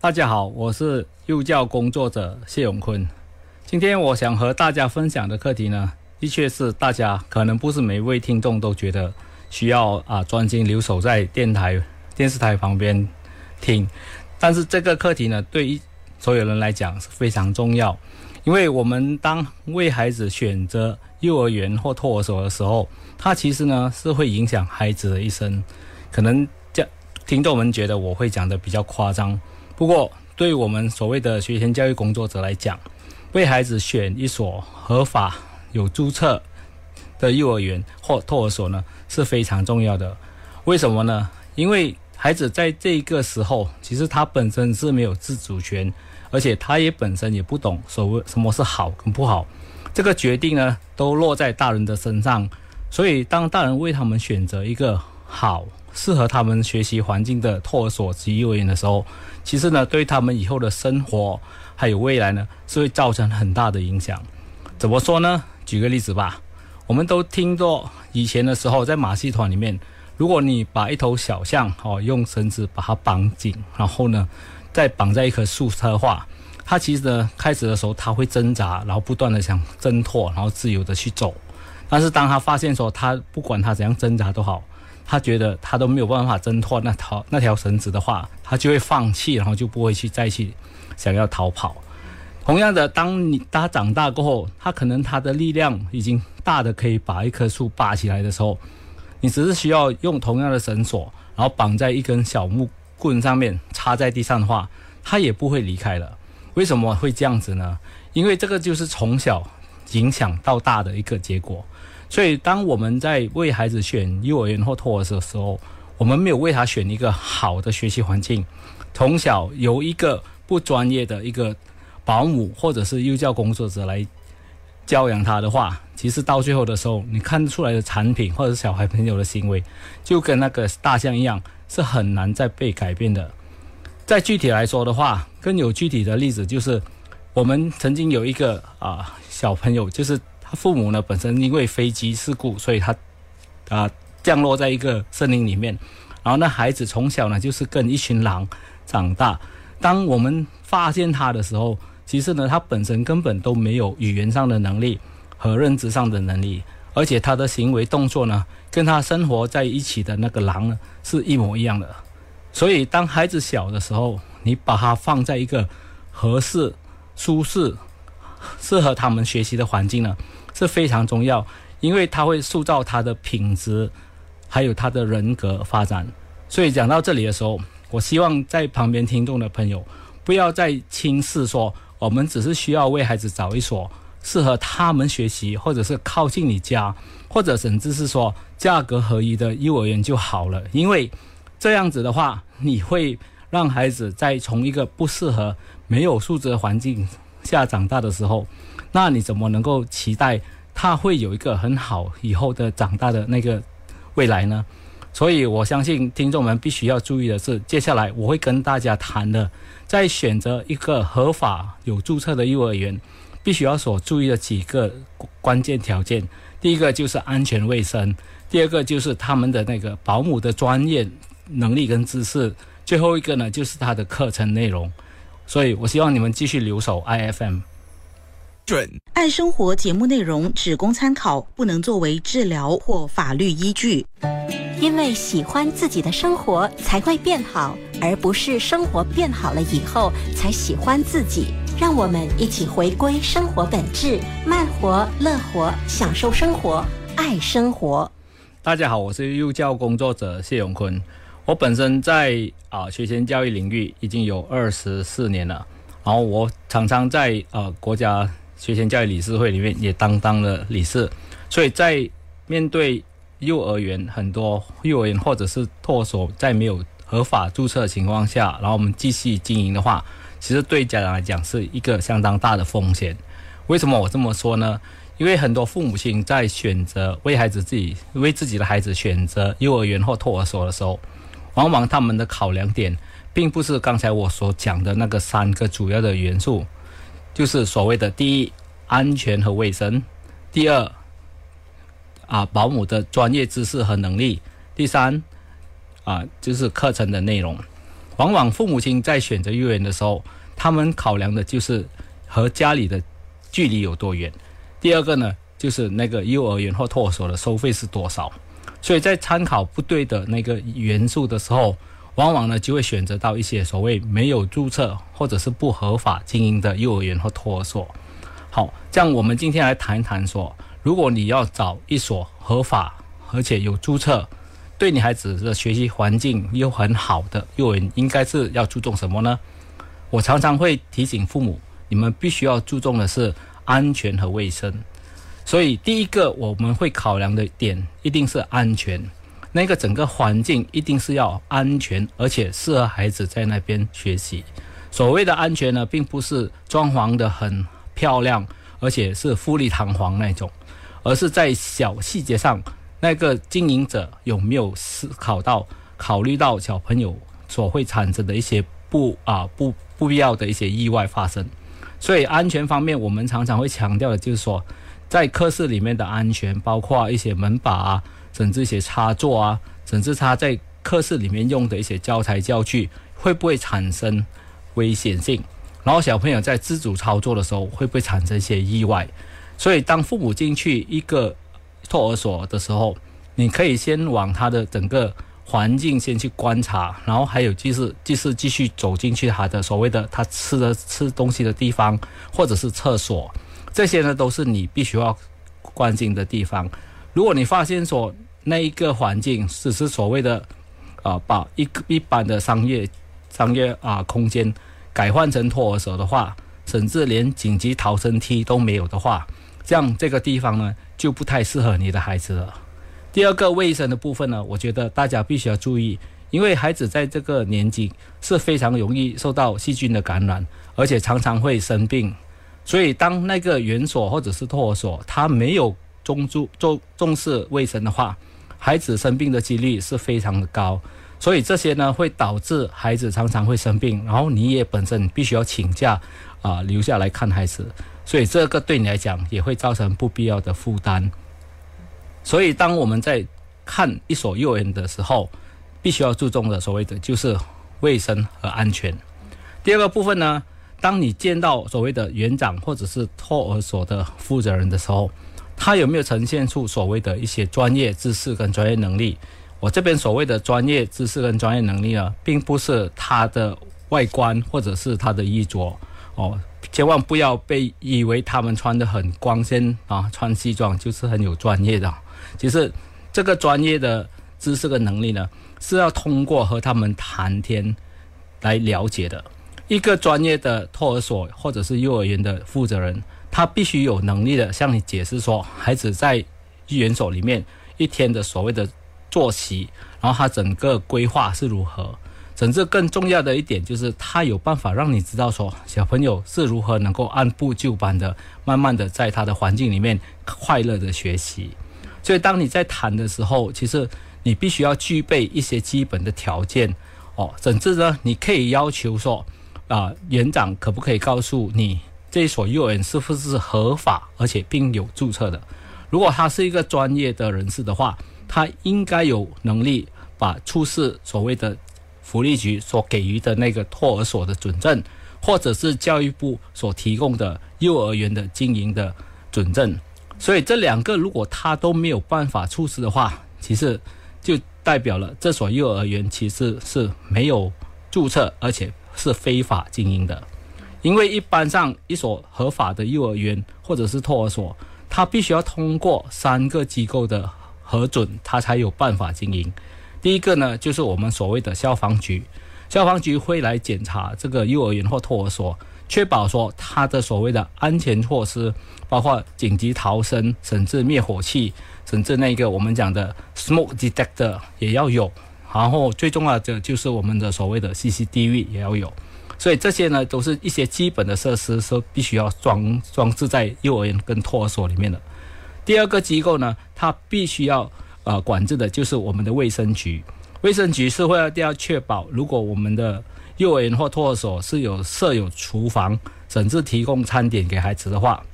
大家好，我是幼教工作者谢永坤。今天我想和大家分享的课题呢，的确是大家可能不是每位听众都觉得需要啊专心留守在电台、电视台旁边听，但是这个课题呢，对于所有人来讲是非常重要，因为我们当为孩子选择幼儿园或托儿所的时候，它其实呢是会影响孩子的一生。可能听众们觉得我会讲的比较夸张，不过对我们所谓的学前教育工作者来讲，为孩子选一所合法有注册的幼儿园或托儿所呢是非常重要的。为什么呢？因为孩子在这个时候，其实他本身是没有自主权，而且他也本身也不懂所谓什么是好跟不好。这个决定呢，都落在大人的身上。所以，当大人为他们选择一个好、适合他们学习环境的托儿所及幼儿园的时候，其实呢，对他们以后的生活。还有未来呢，是会造成很大的影响。怎么说呢？举个例子吧，我们都听过以前的时候，在马戏团里面，如果你把一头小象哦用绳子把它绑紧，然后呢再绑在一棵树上的话，它其实呢开始的时候它会挣扎，然后不断的想挣脱，然后自由的去走。但是当他发现说，他不管他怎样挣扎都好，他觉得他都没有办法挣脱那条那条绳子的话，他就会放弃，然后就不会去再去。想要逃跑，同样的，当你他长大过后，他可能他的力量已经大的可以把一棵树拔起来的时候，你只是需要用同样的绳索，然后绑在一根小木棍上面，插在地上的话，他也不会离开了。为什么会这样子呢？因为这个就是从小影响到大的一个结果。所以，当我们在为孩子选幼儿园或托儿所的时候，我们没有为他选一个好的学习环境，从小由一个。不专业的一个保姆或者是幼教工作者来教养他的话，其实到最后的时候，你看出来的产品或者是小孩朋友的行为，就跟那个大象一样，是很难再被改变的。再具体来说的话，更有具体的例子就是，我们曾经有一个啊小朋友，就是他父母呢本身因为飞机事故，所以他啊降落在一个森林里面，然后那孩子从小呢就是跟一群狼长大。当我们发现他的时候，其实呢，他本身根本都没有语言上的能力和认知上的能力，而且他的行为动作呢，跟他生活在一起的那个狼呢是一模一样的。所以，当孩子小的时候，你把他放在一个合适、舒适、适合他们学习的环境呢，是非常重要，因为他会塑造他的品质，还有他的人格发展。所以讲到这里的时候。我希望在旁边听众的朋友，不要再轻视说，我们只是需要为孩子找一所适合他们学习，或者是靠近你家，或者甚至是说价格合一的幼儿园就好了。因为这样子的话，你会让孩子在从一个不适合、没有素质的环境下长大的时候，那你怎么能够期待他会有一个很好以后的长大的那个未来呢？所以，我相信听众们必须要注意的是，接下来我会跟大家谈的，在选择一个合法有注册的幼儿园，必须要所注意的几个关键条件。第一个就是安全卫生，第二个就是他们的那个保姆的专业能力跟知识，最后一个呢就是他的课程内容。所以我希望你们继续留守 IFM。准爱生活节目内容只供参考，不能作为治疗或法律依据。因为喜欢自己的生活才会变好，而不是生活变好了以后才喜欢自己。让我们一起回归生活本质，慢活、乐活，享受生活，爱生活。大家好，我是幼教工作者谢永坤。我本身在啊学前教育领域已经有二十四年了，然后我常常在呃国家学前教育理事会里面也当当了理事，所以在面对。幼儿园很多幼儿园或者是托所，在没有合法注册的情况下，然后我们继续经营的话，其实对家长来讲是一个相当大的风险。为什么我这么说呢？因为很多父母亲在选择为孩子自己为自己的孩子选择幼儿园或托儿所的时候，往往他们的考量点并不是刚才我所讲的那个三个主要的元素，就是所谓的第一安全和卫生，第二。啊，保姆的专业知识和能力。第三，啊，就是课程的内容。往往父母亲在选择幼儿园的时候，他们考量的就是和家里的距离有多远。第二个呢，就是那个幼儿园或托儿所的收费是多少。所以在参考不对的那个元素的时候，往往呢就会选择到一些所谓没有注册或者是不合法经营的幼儿园或托儿所。好，这样我们今天来谈一谈说，如果你要找一所合法而且有注册。对你孩子的学习环境又很好的幼儿园，应该是要注重什么呢？我常常会提醒父母，你们必须要注重的是安全和卫生。所以，第一个我们会考量的点一定是安全，那个整个环境一定是要安全，而且适合孩子在那边学习。所谓的安全呢，并不是装潢的很漂亮，而且是富丽堂皇那种，而是在小细节上。那个经营者有没有思考到、考虑到小朋友所会产生的一些不啊不不必要的一些意外发生？所以安全方面，我们常常会强调的就是说，在课室里面的安全，包括一些门把啊，甚至一些插座啊，甚至他在课室里面用的一些教材教具，会不会产生危险性？然后小朋友在自主操作的时候，会不会产生一些意外？所以当父母进去一个。托儿所的时候，你可以先往他的整个环境先去观察，然后还有就是就是继续走进去他的所谓的他吃的吃东西的地方，或者是厕所，这些呢都是你必须要关心的地方。如果你发现说那一个环境只是所谓的啊把一个一般的商业商业啊空间改换成托儿所的话，甚至连紧急逃生梯都没有的话，这样这个地方呢？就不太适合你的孩子了。第二个卫生的部分呢，我觉得大家必须要注意，因为孩子在这个年纪是非常容易受到细菌的感染，而且常常会生病。所以，当那个园所或者是托儿所，他没有重注重重视卫生的话，孩子生病的几率是非常的高。所以这些呢，会导致孩子常常会生病，然后你也本身必须要请假啊，留下来看孩子。所以这个对你来讲也会造成不必要的负担。所以当我们在看一所幼儿园的时候，必须要注重的所谓的就是卫生和安全。第二个部分呢，当你见到所谓的园长或者是托儿所的负责人的时候，他有没有呈现出所谓的一些专业知识跟专业能力？我这边所谓的专业知识跟专业能力呢，并不是他的外观或者是他的衣着哦。千万不要被以为他们穿的很光鲜啊，穿西装就是很有专业的。其实这个专业的知识跟能力呢，是要通过和他们谈天来了解的。一个专业的托儿所或者是幼儿园的负责人，他必须有能力的向你解释说，孩子在幼儿园所里面一天的所谓的作息，然后他整个规划是如何。甚至更重要的一点就是，他有办法让你知道说，小朋友是如何能够按部就班的，慢慢的在他的环境里面快乐的学习。所以，当你在谈的时候，其实你必须要具备一些基本的条件哦。甚至呢，你可以要求说，啊，园长可不可以告诉你，这所幼儿园是不是合法而且并有注册的？如果他是一个专业的人士的话，他应该有能力把出示所谓的。福利局所给予的那个托儿所的准证，或者是教育部所提供的幼儿园的经营的准证，所以这两个如果他都没有办法出示的话，其实就代表了这所幼儿园其实是没有注册，而且是非法经营的。因为一般上一所合法的幼儿园或者是托儿所，它必须要通过三个机构的核准，它才有办法经营。第一个呢，就是我们所谓的消防局，消防局会来检查这个幼儿园或托儿所，确保说它的所谓的安全措施，包括紧急逃生，甚至灭火器，甚至那个我们讲的 smoke detector 也要有，然后最重要的就是我们的所谓的 CCTV 也要有，所以这些呢都是一些基本的设施，是必须要装装置在幼儿园跟托儿所里面的。第二个机构呢，它必须要。呃，管制的就是我们的卫生局，卫生局是会要要确保，如果我们的幼儿园或托儿所是有设有厨房，甚至提供餐点给孩子的话，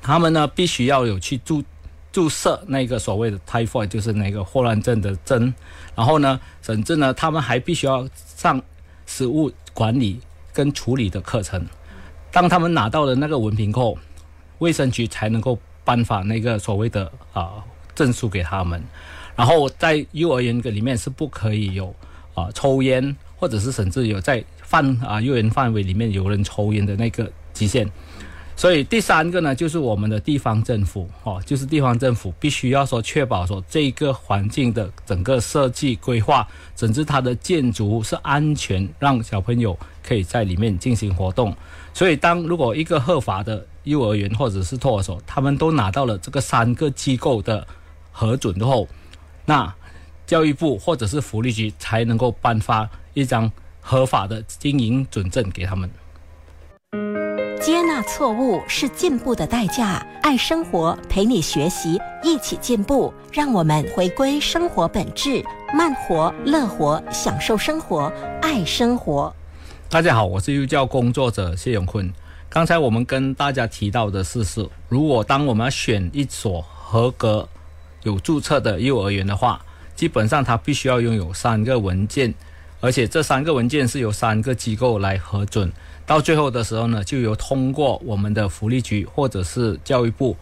他们呢必须要有去注注射那个所谓的 typhoid，就是那个霍乱症的针，然后呢，甚至呢，他们还必须要上食物管理跟处理的课程。当他们拿到了那个文凭后，卫生局才能够颁发那个所谓的啊证书给他们。然后在幼儿园里面是不可以有啊抽烟，或者是甚至有在范啊幼儿园范围里面有人抽烟的那个极限。所以第三个呢，就是我们的地方政府哦，就是地方政府必须要说确保说这个环境的整个设计规划，甚至它的建筑是安全，让小朋友可以在里面进行活动。所以当如果一个合法的幼儿园或者是托儿所，他们都拿到了这个三个机构的核准之后，那教育部或者是福利局才能够颁发一张合法的经营准证给他们。错误是进步的代价。爱生活，陪你学习，一起进步。让我们回归生活本质，慢活、乐活，享受生活，爱生活。大家好，我是幼教工作者谢永坤。刚才我们跟大家提到的是，是如果当我们要选一所合格、有注册的幼儿园的话，基本上它必须要拥有三个文件，而且这三个文件是由三个机构来核准。到最后的时候呢，就由通过我们的福利局或者是教育部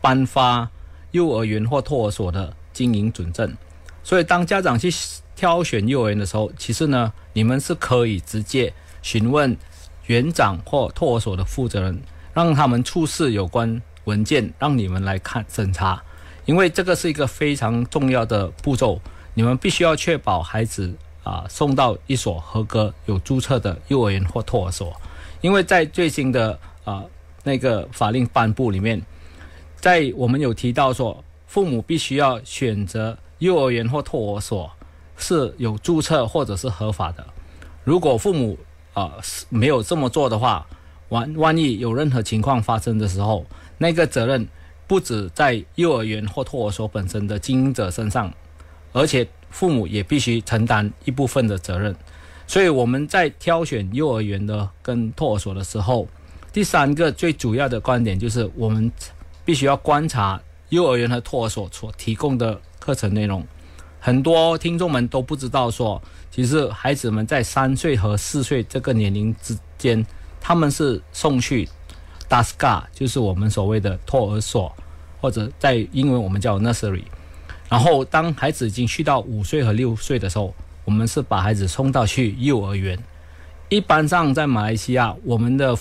颁发幼儿园或托儿所的经营准证。所以，当家长去挑选幼儿园的时候，其实呢，你们是可以直接询问园长或托儿所的负责人，让他们出示有关文件，让你们来看审查。因为这个是一个非常重要的步骤，你们必须要确保孩子。啊，送到一所合格有注册的幼儿园或托儿所，因为在最新的啊那个法令颁布里面，在我们有提到说，父母必须要选择幼儿园或托儿所是有注册或者是合法的。如果父母啊没有这么做的话，万万一有任何情况发生的时候，那个责任不止在幼儿园或托儿所本身的经营者身上，而且。父母也必须承担一部分的责任，所以我们在挑选幼儿园的跟托儿所的时候，第三个最主要的观点就是我们必须要观察幼儿园和托儿所所提供的课程内容。很多听众们都不知道说，其实孩子们在三岁和四岁这个年龄之间，他们是送去 DASGA，就是我们所谓的托儿所，或者在英文我们叫 nursery。然后，当孩子已经去到五岁和六岁的时候，我们是把孩子送到去幼儿园。一般上，在马来西亚，我们的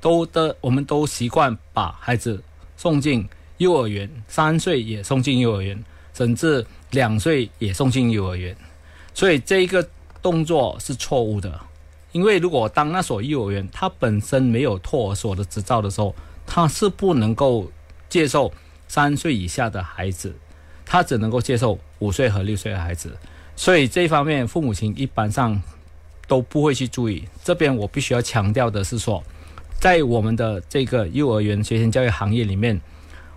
都的我们都习惯把孩子送进幼儿园，三岁也送进幼儿园，甚至两岁也送进幼儿园。所以这一个动作是错误的，因为如果当那所幼儿园它本身没有托儿所的执照的时候，它是不能够接受三岁以下的孩子。他只能够接受五岁和六岁的孩子，所以这一方面父母亲一般上都不会去注意。这边我必须要强调的是说，在我们的这个幼儿园学前教育行业里面，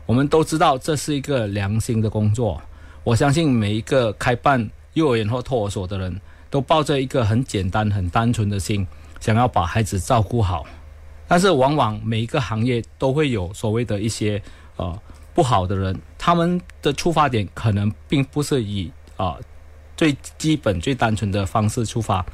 我们都知道这是一个良心的工作。我相信每一个开办幼儿园或托儿所的人都抱着一个很简单、很单纯的心，想要把孩子照顾好。但是往往每一个行业都会有所谓的一些呃。不好的人，他们的出发点可能并不是以啊最基本、最单纯的方式出发，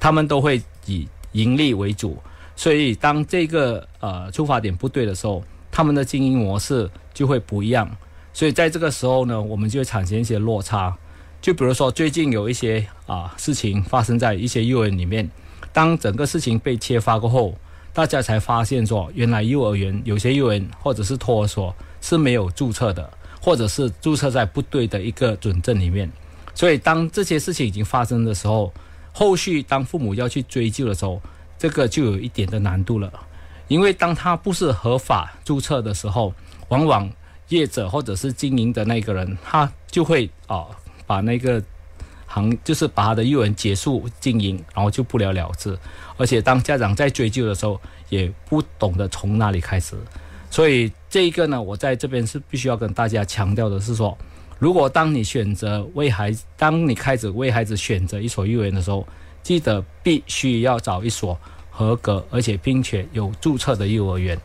他们都会以盈利为主。所以，当这个呃出发点不对的时候，他们的经营模式就会不一样。所以，在这个时候呢，我们就会产生一些落差。就比如说，最近有一些啊事情发生在一些幼儿园里面，当整个事情被揭发过后，大家才发现说，原来幼儿园有些幼儿园或者是托儿所。是没有注册的，或者是注册在不对的一个准证里面，所以当这些事情已经发生的时候，后续当父母要去追究的时候，这个就有一点的难度了，因为当他不是合法注册的时候，往往业者或者是经营的那个人，他就会啊把那个行就是把他的幼儿园结束经营，然后就不了了之，而且当家长在追究的时候，也不懂得从哪里开始。所以这一个呢，我在这边是必须要跟大家强调的是说，如果当你选择为孩子，当你开始为孩子选择一所幼儿园的时候，记得必须要找一所合格而且并且有注册的幼儿园。